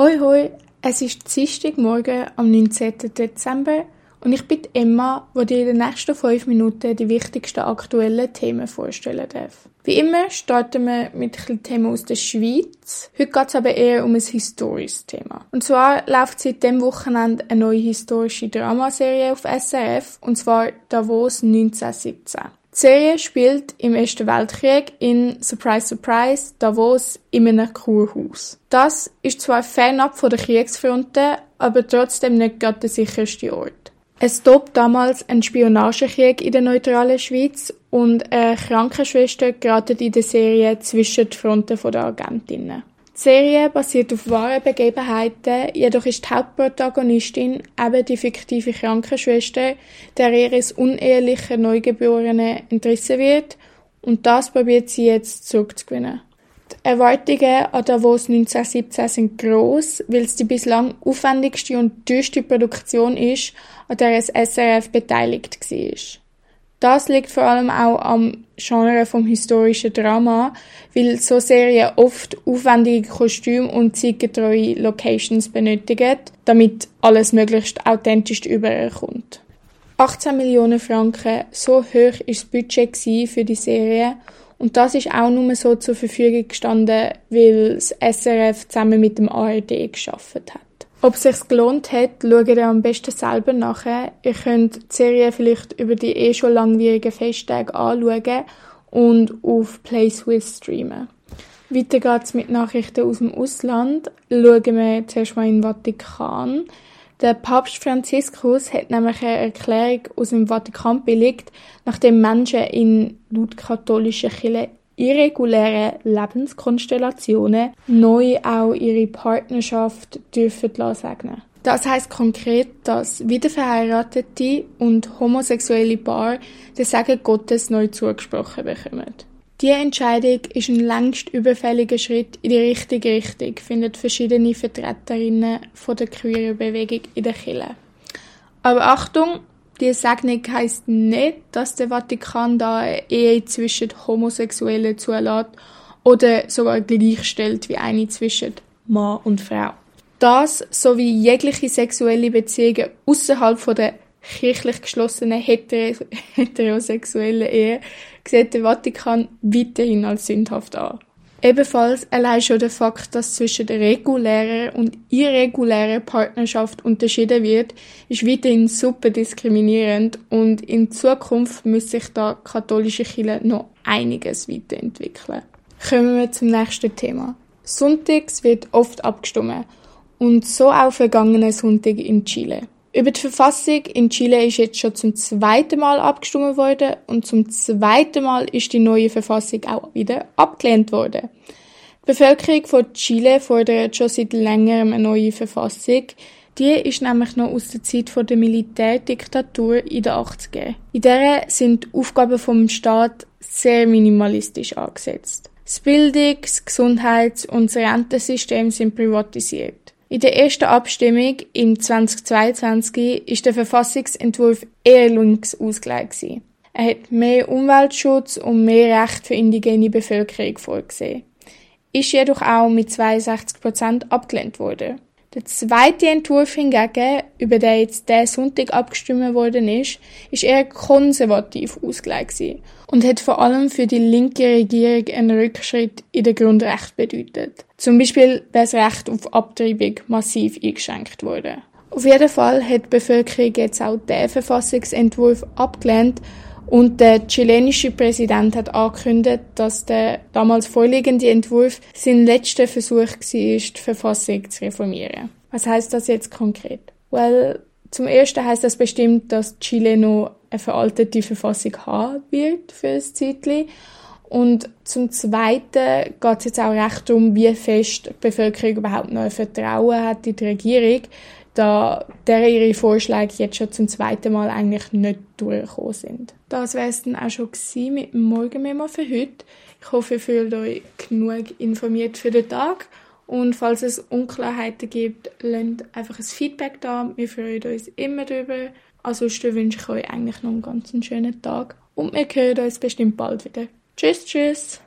Hoi hoi, es ist Dienstagmorgen am 19. Dezember und ich bin Emma, die dir in den nächsten fünf Minuten die wichtigsten aktuellen Themen vorstellen darf. Wie immer starten wir mit ein Themen aus der Schweiz. Heute geht es aber eher um ein historisches Thema. Und zwar läuft seit dem Wochenende eine neue historische Dramaserie auf SRF, und zwar Davos 1917. Die Serie spielt im Ersten Weltkrieg in Surprise Surprise Davos in einem Kurhaus. Das ist zwar fernab von der Kriegsfronten, aber trotzdem nicht gerade der sicherste Ort. Es tobt damals ein Spionagekrieg in der neutralen Schweiz und eine Krankenschwester geraten in der Serie zwischen die Fronten der Agentinnen. Die Serie basiert auf wahren Begebenheiten, jedoch ist die Hauptprotagonistin eben die fiktive Krankenschwester, der ihres unehelichen Neugeborenen entrissen wird und das probiert sie jetzt zurückzugewinnen. Die Erwartungen an Davos 1917 sind gross, weil es die bislang aufwendigste und teuerste Produktion ist, an der das SRF beteiligt war. Das liegt vor allem auch am Genre vom historischen Drama, weil so Serien oft aufwendige Kostüme und zeitgetreue Locations benötigen, damit alles möglichst authentisch überkommt. 18 Millionen Franken, so hoch ist das Budget für die Serie und das ist auch nur so zur Verfügung gestanden, weil das SRF zusammen mit dem ARD geschaffen hat. Ob es sich gelohnt hat, schaut ihr am besten selber nachher. Ihr könnt die Serie vielleicht über die eh schon langwierigen Festtage anschauen und auf PlaySwiss streamen. Weiter geht's mit Nachrichten aus dem Ausland. Schauen wir zuerst mal in den Vatikan. Der Papst Franziskus hat nämlich eine Erklärung aus dem Vatikan billigt, nachdem Menschen in laut katholischer Kirche irreguläre Lebenskonstellationen neu auch ihre Partnerschaft dürfen segnen. Das heißt konkret, dass wiederverheiratete und homosexuelle Paar den Segen Gottes neu zugesprochen bekommen. Diese Entscheidung ist ein längst überfälliger Schritt in die richtige Richtung, finden verschiedene Vertreterinnen von der queeren Bewegung in der Kirche. Aber Achtung, die Segnung heisst nicht, dass der Vatikan da eine Ehe zwischen Homosexuellen zulässt oder sogar gleichstellt wie eine zwischen Mann und Frau. Das sowie jegliche sexuelle Beziehungen außerhalb der kirchlich geschlossenen heterosexuellen Ehe sieht der Vatikan weiterhin als sündhaft an. Ebenfalls allein schon der Fakt, dass zwischen der regulären und irregulären Partnerschaft unterschieden wird, ist weiterhin super diskriminierend und in Zukunft muss sich da katholische Kirche noch einiges weiterentwickeln. Kommen wir zum nächsten Thema. Sonntags wird oft abgestimmt und so auch vergangenen Sonntag in Chile. Über die Verfassung in Chile ist jetzt schon zum zweiten Mal abgestimmt worden und zum zweiten Mal ist die neue Verfassung auch wieder abgelehnt worden. Die Bevölkerung von Chile fordert schon seit längerem eine neue Verfassung. Die ist nämlich noch aus der Zeit der Militärdiktatur in den 80er. In der sind die Aufgaben vom Staat sehr minimalistisch angesetzt. Das Bildungs-, Gesundheits- und das Rentensystem sind privatisiert. In der ersten Abstimmung im 2022 ist der Verfassungsentwurf eher links ausgelegt. Er hat mehr Umweltschutz und mehr Recht für indigene Bevölkerung vorgesehen. Ist jedoch auch mit 62 Prozent abgelehnt worden. Der zweite Entwurf hingegen, über den jetzt der Sonntag abgestimmt worden ist, ist eher konservativ ausgelegt und hat vor allem für die linke Regierung einen Rückschritt in den Grundrecht bedeutet. Zum Beispiel wäre das Recht auf Abtreibung massiv eingeschränkt worden. Auf jeden Fall hat die Bevölkerung jetzt auch den Verfassungsentwurf abgelehnt und der chilenische Präsident hat angekündigt, dass der damals vorliegende Entwurf sein letzter Versuch war, die Verfassung zu reformieren. Was heißt das jetzt konkret? Well, zum ersten heißt das bestimmt, dass Chile noch eine veraltete Verfassung haben wird für ein Zeitchen. Und zum Zweiten geht es jetzt auch recht darum, wie fest die Bevölkerung überhaupt noch ein Vertrauen hat in die Regierung da der ihre Vorschläge jetzt schon zum zweiten Mal eigentlich nicht durchgekommen sind. Das wäre es dann auch schon mit dem Morgenmemo für heute. Ich hoffe, ihr fühlt euch genug informiert für den Tag. Und falls es Unklarheiten gibt, lasst einfach ein Feedback da. Wir freuen uns immer darüber. Ansonsten wünsche ich euch eigentlich noch einen ganz schönen Tag. Und wir hören uns bestimmt bald wieder. Tschüss, tschüss!